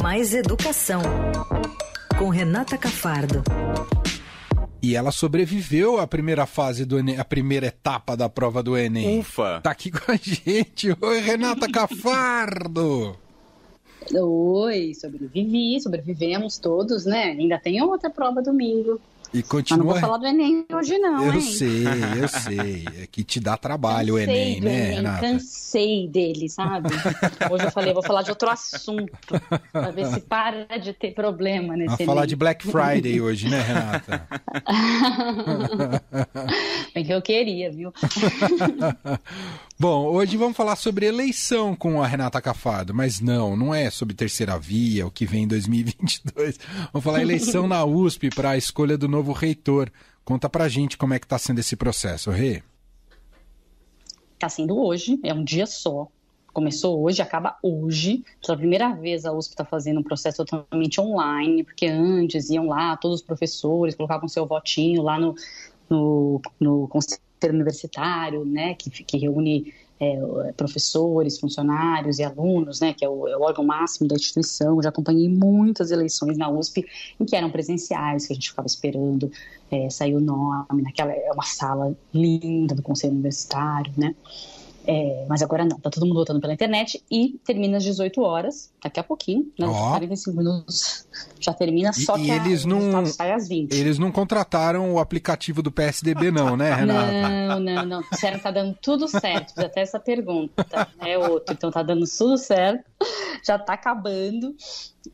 Mais Educação, com Renata Cafardo. E ela sobreviveu à primeira fase do Enem, a primeira etapa da prova do Enem. Ufa! Tá aqui com a gente. Oi, Renata Cafardo! Oi, sobrevivi, sobrevivemos todos, né? Ainda tem outra prova domingo. E continua. Mas não vou falar do Enem hoje, não. Eu hein? sei, eu sei. É que te dá trabalho Cansei o Enem, né, Enem, Renata? Cansei dele, sabe? Hoje eu falei, vou falar de outro assunto. Pra ver se para de ter problema nesse Vamos falar de Black Friday hoje, né, Renata? Bem que eu queria, viu? Bom, hoje vamos falar sobre eleição com a Renata Cafado, mas não, não é sobre terceira via, o que vem em 2022. Vamos falar eleição na USP para a escolha do novo reitor. Conta pra gente como é que tá sendo esse processo, Rê. Tá sendo hoje, é um dia só. Começou hoje, acaba hoje. Pela primeira vez a USP está fazendo um processo totalmente online, porque antes iam lá todos os professores, colocavam seu votinho lá no, no, no conselho universitário, né, que, que reúne é, professores, funcionários e alunos, né, que é o, é o, órgão máximo da instituição. Já acompanhei muitas eleições na USP em que eram presenciais, que a gente ficava esperando é, sair o nome, naquela é uma sala linda do conselho universitário, né. É, mas agora não, tá todo mundo votando pela internet e termina às 18 horas, daqui a pouquinho, né? Ó. 45 minutos já termina, só E- que a- eles o não- sai às 20. Eles não contrataram o aplicativo do PSDB, não, né, Renata? Não, não, não. Disseram que tá dando tudo certo. Até essa pergunta. É outro. Então tá dando tudo certo. Já tá acabando.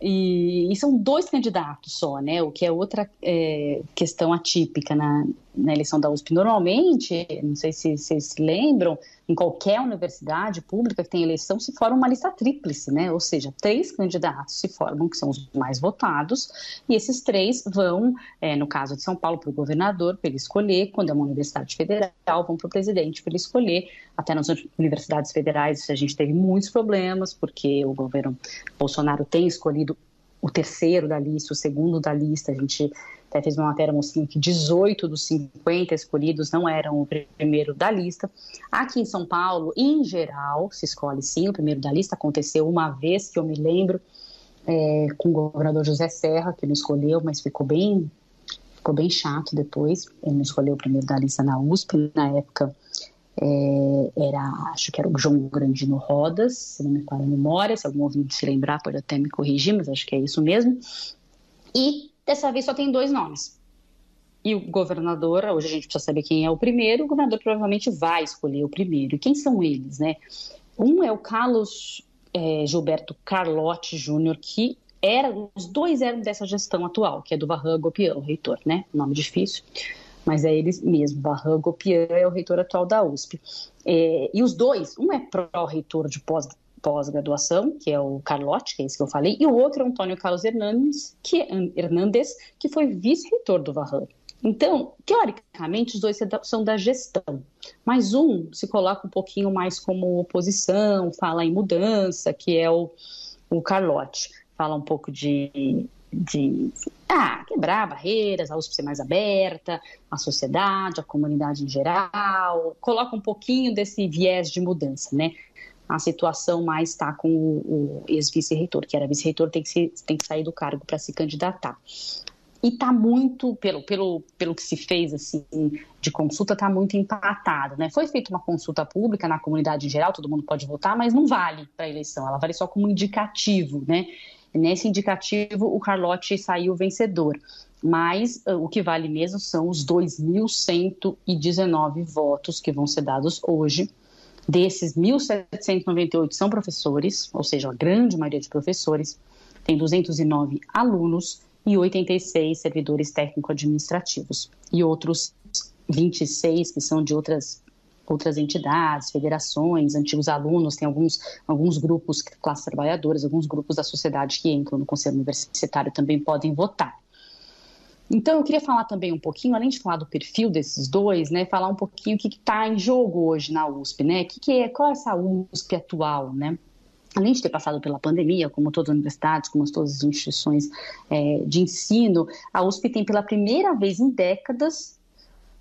E, e são dois candidatos só, né? O que é outra é, questão atípica na, na eleição da USP. Normalmente, não sei se vocês lembram, em qualquer universidade pública que tem eleição se forma uma lista tríplice, né? Ou seja, três candidatos se formam, que são os mais votados, e esses três vão, é, no caso de São Paulo, para o governador, para ele escolher, quando é uma universidade federal, vão para o presidente para ele escolher. Até nas universidades federais a gente teve muitos problemas, porque o governo Bolsonaro tem escolhido o terceiro da lista, o segundo da lista. A gente até fez uma matéria mostrando que 18 dos 50 escolhidos não eram o primeiro da lista. Aqui em São Paulo, em geral, se escolhe sim o primeiro da lista. Aconteceu uma vez que eu me lembro é, com o governador José Serra, que não escolheu, mas ficou bem, ficou bem chato depois. Ele não escolheu o primeiro da lista na USP. Na época, é, era, acho que era o João Grandino Rodas, se não me falha a memória. Se algum ouvinte se lembrar, pode até me corrigir, mas acho que é isso mesmo. E dessa vez só tem dois nomes. E o governador, hoje a gente precisa saber quem é o primeiro, o governador provavelmente vai escolher o primeiro. E quem são eles, né? Um é o Carlos é, Gilberto Carlotti Júnior, que era, os dois eram dessa gestão atual, que é do Varran Gopian, o reitor, né? Nome difícil, mas é eles mesmo. Varran Gopian é o reitor atual da USP. É, e os dois, um é pró-reitor de pós pós-graduação, que é o Carlotti, que é esse que eu falei, e o outro é o Antônio Carlos Hernandes, que, é, Hernandes, que foi vice-reitor do Varran. Então, teoricamente, os dois são da gestão, mas um se coloca um pouquinho mais como oposição, fala em mudança, que é o, o Carlotti. Fala um pouco de, de ah, quebrar barreiras, a USP ser mais aberta, a sociedade, a comunidade em geral, coloca um pouquinho desse viés de mudança, né? A situação mais está com o, o ex-vice-reitor, que era vice-reitor, tem, que se- tem que sair do cargo para se candidatar e está muito, pelo, pelo, pelo que se fez assim de consulta, está muito empatado. Né? Foi feita uma consulta pública na comunidade em geral, todo mundo pode votar, mas não vale para a eleição, ela vale só como indicativo. Né? Nesse indicativo, o Carlotti saiu vencedor. Mas uh, o que vale mesmo são os 2.119 votos que vão ser dados hoje. Desses, 1.798 são professores, ou seja, a grande maioria de professores. Tem 209 alunos e 86 servidores técnico-administrativos. E outros 26 que são de outras outras entidades, federações, antigos alunos, tem alguns, alguns grupos, classes trabalhadoras, alguns grupos da sociedade que entram no Conselho Universitário também podem votar. Então, eu queria falar também um pouquinho, além de falar do perfil desses dois, né, falar um pouquinho o que está em jogo hoje na USP, né, que que é, qual é essa USP atual, né, além de ter passado pela pandemia, como todas as universidades, como todas as instituições é, de ensino, a USP tem pela primeira vez em décadas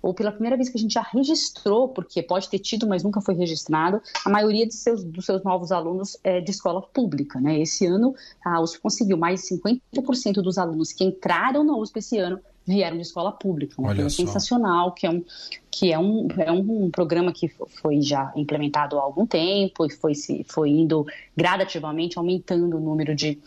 ou pela primeira vez que a gente já registrou, porque pode ter tido, mas nunca foi registrado, a maioria de seus, dos seus novos alunos é de escola pública. Né? Esse ano, a USP conseguiu mais de 50% dos alunos que entraram na USP esse ano vieram de escola pública. Uma coisa sensacional, que é um, que é um, é um programa que foi já implementado há algum tempo e foi, se, foi indo gradativamente aumentando o número de,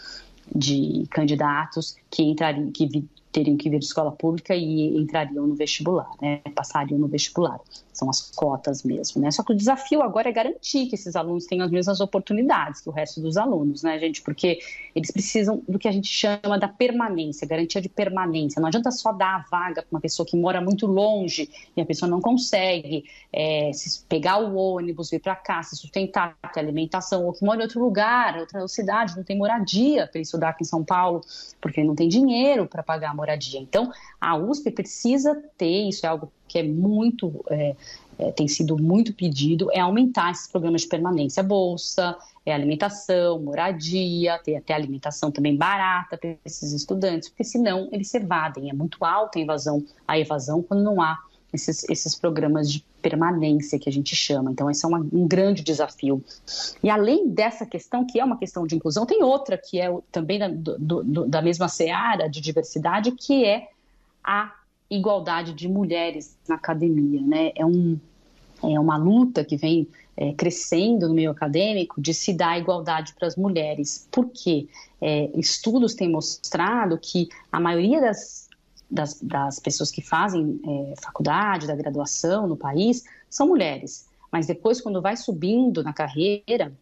de candidatos que entrariam, que teriam que vir de escola pública e entrariam no vestibular, né? Passariam no vestibular. São as cotas mesmo, né? Só que o desafio agora é garantir que esses alunos tenham as mesmas oportunidades que o resto dos alunos, né, gente? Porque eles precisam do que a gente chama da permanência, garantia de permanência. Não adianta só dar a vaga para uma pessoa que mora muito longe e a pessoa não consegue é, pegar o ônibus, vir para cá, se sustentar, ter alimentação, ou que mora em outro lugar, outra cidade, não tem moradia para estudar aqui em São Paulo, porque não tem dinheiro para pagar a moradia. Então, a USP precisa ter, isso é algo que é muito, é, é, tem sido muito pedido, é aumentar esses programas de permanência, bolsa, é alimentação, moradia, ter até alimentação também barata para esses estudantes, porque senão eles evadem, é muito alta a invasão, a evasão quando não há esses, esses programas de permanência que a gente chama. Então, esse é um grande desafio. E além dessa questão, que é uma questão de inclusão, tem outra que é também da, do, do, da mesma seara de diversidade, que é a igualdade de mulheres na academia. Né? É, um, é uma luta que vem é, crescendo no meio acadêmico de se dar igualdade para as mulheres. Por quê? É, estudos têm mostrado que a maioria das das, das pessoas que fazem é, faculdade, da graduação no país, são mulheres. Mas depois, quando vai subindo na carreira,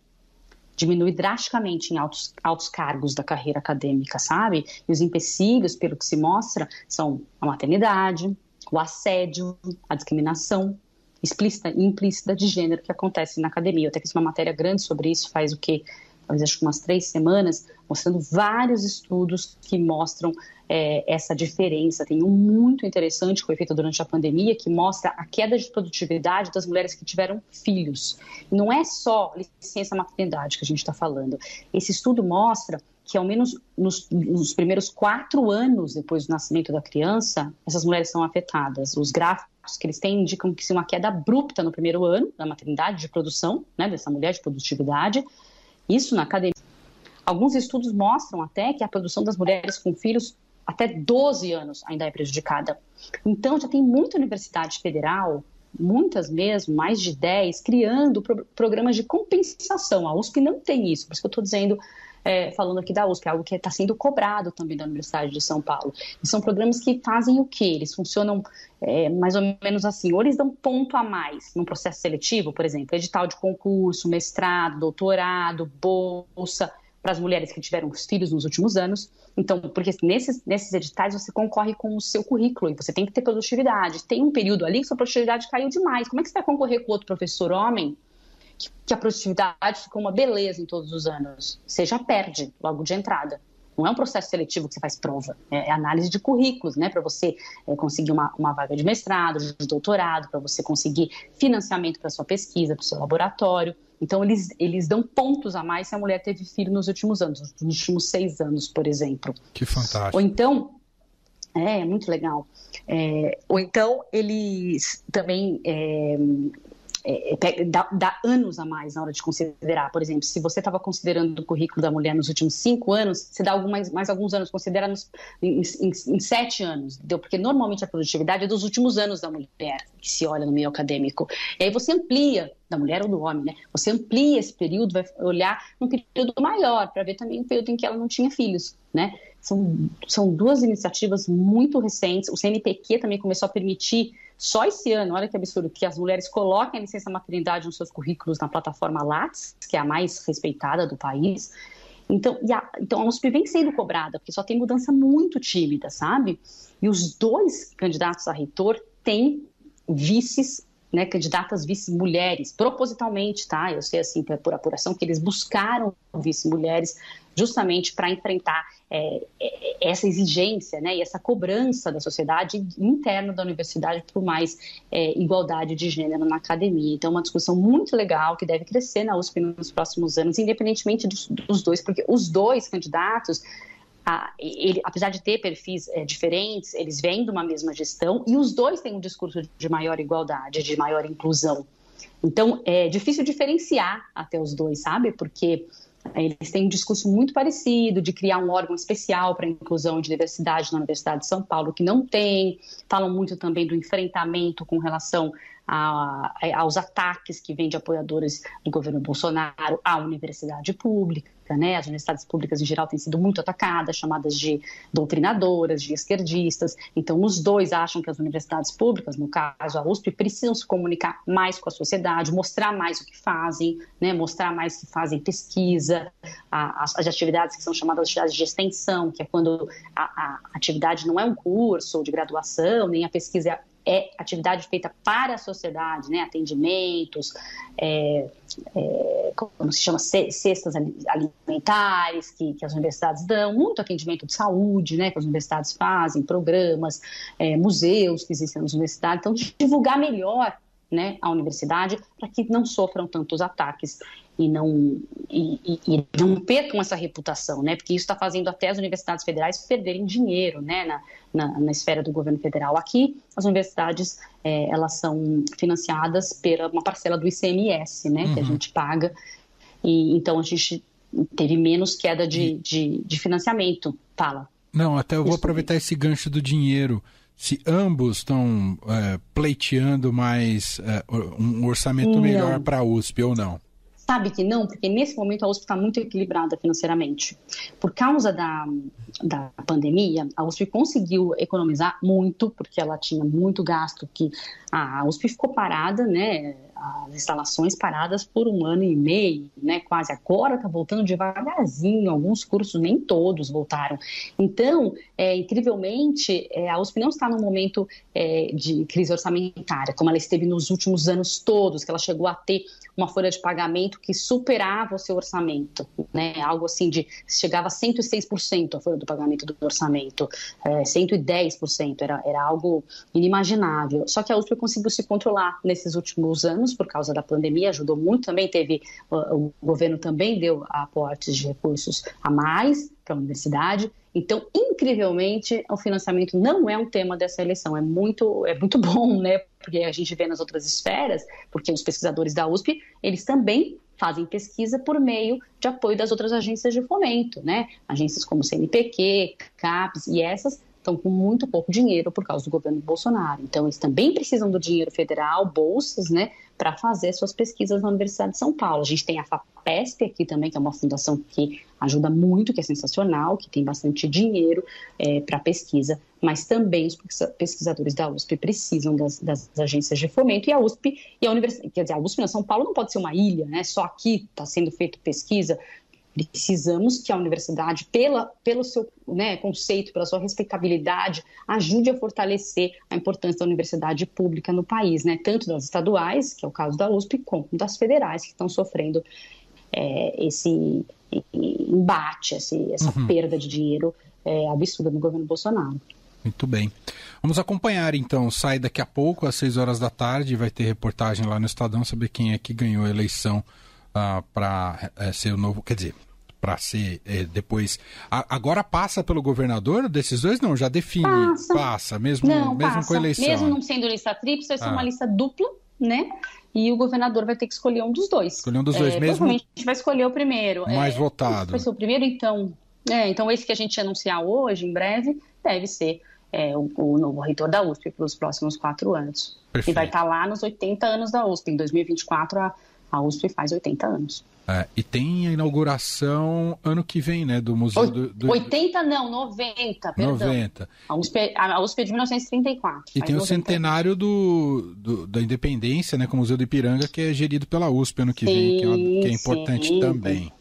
diminui drasticamente em altos, altos cargos da carreira acadêmica, sabe? E os empecilhos, pelo que se mostra, são a maternidade, o assédio, a discriminação explícita e implícita de gênero que acontece na academia. Eu até fiz uma matéria grande sobre isso faz o talvez acho que umas três semanas, mostrando vários estudos que mostram é, essa diferença. Tem um muito interessante que foi feito durante a pandemia que mostra a queda de produtividade das mulheres que tiveram filhos. Não é só licença maternidade que a gente está falando. Esse estudo mostra que ao menos nos, nos, primeiros quatro anos depois do nascimento da criança, essas mulheres são afetadas. Os gráficos que eles têm indicam que se uma queda abrupta no primeiro ano da maternidade de produção, né, dessa mulher de produtividade, isso na academia. Alguns estudos mostram até que a produção das mulheres com filhos até 12 anos ainda é prejudicada. Então, já tem muita universidade federal, muitas mesmo, mais de 10, criando pro programas de compensação. A USP não tem isso, por isso que eu estou dizendo é, falando aqui da USP, é algo que está sendo cobrado também da Universidade de São Paulo. E são programas que fazem o quê? Eles funcionam é, mais ou menos assim, ou eles dão ponto a mais num processo seletivo, por exemplo, edital de concurso, mestrado, doutorado, bolsa, para as mulheres que tiveram filhos nos últimos anos. Então, porque nesses, nesses editais você concorre com o seu currículo e você tem que ter produtividade. Tem um período ali que sua produtividade caiu demais. Como é que você vai concorrer com outro professor homem que a produtividade ficou uma beleza em todos os anos. Você já perde logo de entrada. Não é um processo seletivo que você faz prova, é, é análise de currículos, né? Para você é, conseguir uma, uma vaga de mestrado, de doutorado, para você conseguir financiamento para sua pesquisa, para o seu laboratório. Então, eles, eles dão pontos a mais se a mulher teve filho nos últimos anos, nos últimos seis anos, por exemplo. Que fantástico. Ou então, é, muito legal. É, ou então, eles também é, é, é dá, dá, anos a mais na hora de considerar. Por exemplo, se você estava considerando o currículo da mulher nos últimos cinco anos, você dá algumas, mais alguns anos, considera nos, em, em, em, sete anos, entendeu? Porque normalmente a produtividade é dos últimos anos da mulher, que se olha no meio acadêmico. E aí você amplia, da mulher ou do homem, né? Você amplia esse período, vai olhar um período maior, para ver também o período em que ela não tinha filhos, né? São, são duas iniciativas muito recentes. O CNPq também começou a permitir só esse ano, olha que absurdo, que as mulheres coloquem a licença maternidade nos seus currículos na plataforma Lattes, que é a mais respeitada do país. Então, a, então a USP vem sendo cobrada, porque só tem mudança muito tímida, sabe? E os dois candidatos a reitor têm vices né, candidatas vice-mulheres, propositalmente, tá? Eu sei, assim, por apuração, que eles buscaram vice-mulheres justamente para enfrentar é, é, essa exigência né, e essa cobrança da sociedade interna da universidade por mais é, igualdade de gênero na academia. Então, é uma discussão muito legal que deve crescer na USP nos próximos anos, independentemente dos, dos dois, porque os dois candidatos a, ele, apesar de ter perfis é, diferentes, eles vêm de uma mesma gestão e os dois têm um discurso de maior igualdade, de maior inclusão. Então, é difícil diferenciar até os dois, sabe? Porque eles têm um discurso muito parecido de criar um órgão especial para inclusão de diversidade na Universidade de São Paulo, que não tem. Falam muito também do enfrentamento com relação a, aos ataques que vêm de apoiadores do governo Bolsonaro à universidade pública. Né? As universidades públicas, em geral, têm sido muito atacadas, chamadas de doutrinadoras, de esquerdistas. Então, os dois acham que as universidades públicas, no caso a USP, precisam se comunicar mais com a sociedade, mostrar mais o que fazem, né? mostrar mais que fazem pesquisa, as, as, atividades que são chamadas de atividades de extensão, que é quando a, a atividade não é um curso de graduação, nem a pesquisa é atividade feita para a sociedade, né? atendimentos, é, é, como se chama, cestas alimentares que, que, as universidades dão, muito atendimento de saúde né? que as universidades fazem, programas, é, museus que existem nas universidades. Então, divulgar melhor né, a universidade para que não sofram tantos ataques e não, e, e, e, não percam essa reputação, né? Porque isso está fazendo até as universidades federais perderem dinheiro, né? Na, na, na esfera do governo federal. Aqui, as universidades, é, elas são financiadas pela uma parcela do ICMS, né? Uhum. Que a uhum. gente paga. E, então, a gente teve menos queda de, de, de financiamento. Fala. Não, até eu vou aproveitar esse gancho do dinheiro se ambos estão é, pleiteando mais é, um orçamento não. melhor para a USP ou não? Sabe que não, porque nesse momento a USP está muito equilibrada financeiramente. Por causa da, da pandemia, a USP conseguiu economizar muito, porque ela tinha muito gasto, que a USP ficou parada, né? As instalações paradas por um ano e meio, né, quase. Agora está voltando devagarzinho, alguns cursos, nem todos voltaram. Então, é, incrivelmente, é, a USP não está num momento é, de crise orçamentária, como ela esteve nos últimos anos todos, que ela chegou a ter uma folha de pagamento que superava o seu orçamento, né? Algo assim de chegava a 106% a folha do pagamento do orçamento, é, 110%, era, era algo inimaginável. Só que a USP conseguiu se controlar nesses últimos anos por causa da pandemia, ajudou muito também, teve o governo também deu aportes de recursos a mais para a universidade. Então, incrivelmente, o financiamento não é um tema dessa eleição. É muito, é muito bom, né? Porque a gente vê nas outras esferas, porque os pesquisadores da USP, eles também fazem pesquisa por meio de apoio das outras agências de fomento, né? Agências como CNPq, CAPES e essas estão com muito pouco dinheiro por causa do governo Bolsonaro. Então, eles também precisam do dinheiro federal, bolsas, né, para fazer suas pesquisas na Universidade de São Paulo. A gente tem a FAPESP aqui também, que é uma fundação que ajuda muito, que é sensacional, que tem bastante dinheiro é, para pesquisa, mas também os pesquisadores da USP precisam das, das, agências de fomento e a USP e a Universidade, quer dizer, a USP na São Paulo não pode ser uma ilha, né? Só aqui está sendo feito pesquisa. Precisamos que a universidade, pela, pelo seu né, conceito, pela sua respeitabilidade, ajude a fortalecer a importância da universidade pública no país, né, tanto das estaduais, que é o caso da USP, como das federais, que estão sofrendo é, esse embate, esse, essa uhum. perda de dinheiro é, absurda no governo Bolsonaro. Muito bem. Vamos acompanhar então. Sai daqui a pouco, às 6 horas da tarde, vai ter reportagem lá no Estadão, saber quem é que ganhou a eleição uh, para uh, ser o novo. Quer dizer, para ser uh, depois. A, agora passa pelo governador desses dois? Não, já define. Passa, passa mesmo, não, mesmo passa. com a eleição. Mesmo não sendo lista tríplice, vai ser ah. uma lista dupla, né? E o governador vai ter que escolher um dos dois. Escolher um dos dois é, mesmo? Provavelmente vai escolher o primeiro. Mais é, votado. Vai ser o primeiro, então. É, então, esse que a gente anunciar hoje, em breve, deve ser é, o, o, novo reitor da USP para os próximos quatro anos. Perfeito. E vai estar tá lá nos 80 anos da USP. Em 2024, a, a USP faz 80 anos. É, e tem a inauguração ano que vem, né, do Museu o, do, do... 80 não, 90, perdão. 90. A USP, a USP é de 1934. E tem 90. o centenário do, do, da Independência, né, com o Museu do Ipiranga, que é gerido pela USP ano que sim, vem, que é, que é importante sim. também.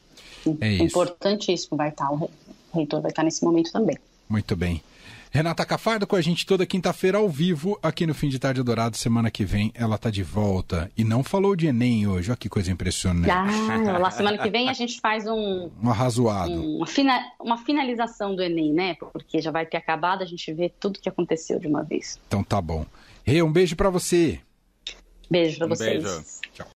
É isso. Importantíssimo, vai estar, o reitor vai estar nesse momento também. Muito bem. Renata Cafardo com a gente toda quinta-feira ao vivo aqui no Fim de Tarde Dourado. Semana que vem ela tá de volta. E não falou de Enem hoje. Olha que coisa impressionante. Ah, lá semana que vem a gente faz um. Um arrazoado. Um, uma, fina, uma finalização do Enem, né? Porque já vai ter acabado, a gente vê tudo que aconteceu de uma vez. Então tá bom. Rê, um beijo para você. Beijo para um vocês. Beijo.